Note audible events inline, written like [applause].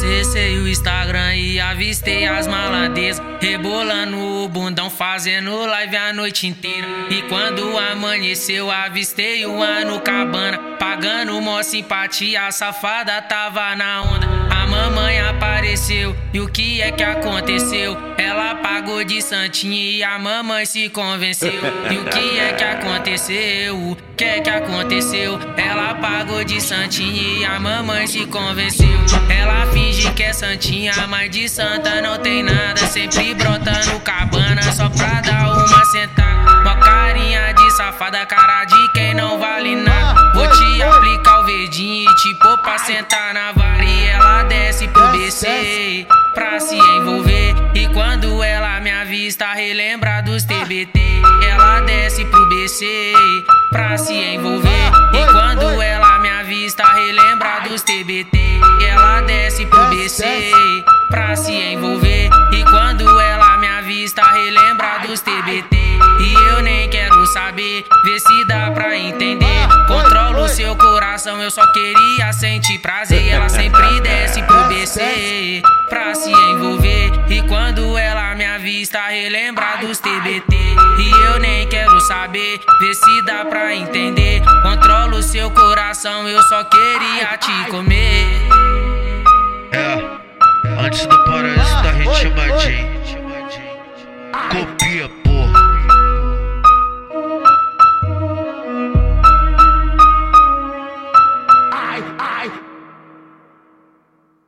do Instagram e avistei as malandezas. Rebolando o bundão, fazendo live a noite inteira. E quando amanheceu, avistei o ano cabana. Pagando mó simpatia, a safada tava na onda. A mamãe apareceu e o que é que aconteceu? Ela pagou de santinha e a mamãe se convenceu. E o que é que aconteceu? O que é que aconteceu? Ela pagou de santinha e a mamãe se convenceu. Ela finge que é santinha, mas de santa não tem nada. Sempre brota no cabana só pra dar uma sentada. Uma carinha de safada, cara de quem não vale nada. Vou te aplicar o verdinho e te pôr pra sentar na vara. Ela desce pro BC pra se envolver. E quando ela me avista, relembra dos TBT. Ela desce pro BC pra se envolver. E quando ela me avista, relembra dos TBT. Ela desce pro BC pra se envolver. E quando ela me avista, relembra dos TBT. E eu nem quero saber, vê se dá pra entender. Eu só queria sentir prazer. Ela sempre [laughs] desce pro BC pra se envolver. E quando ela me avista, relembra dos TBT. E eu nem quero saber, vê se dá pra entender. Controlo seu coração, eu só queria te comer. É, antes do paraíso da ritmadinha.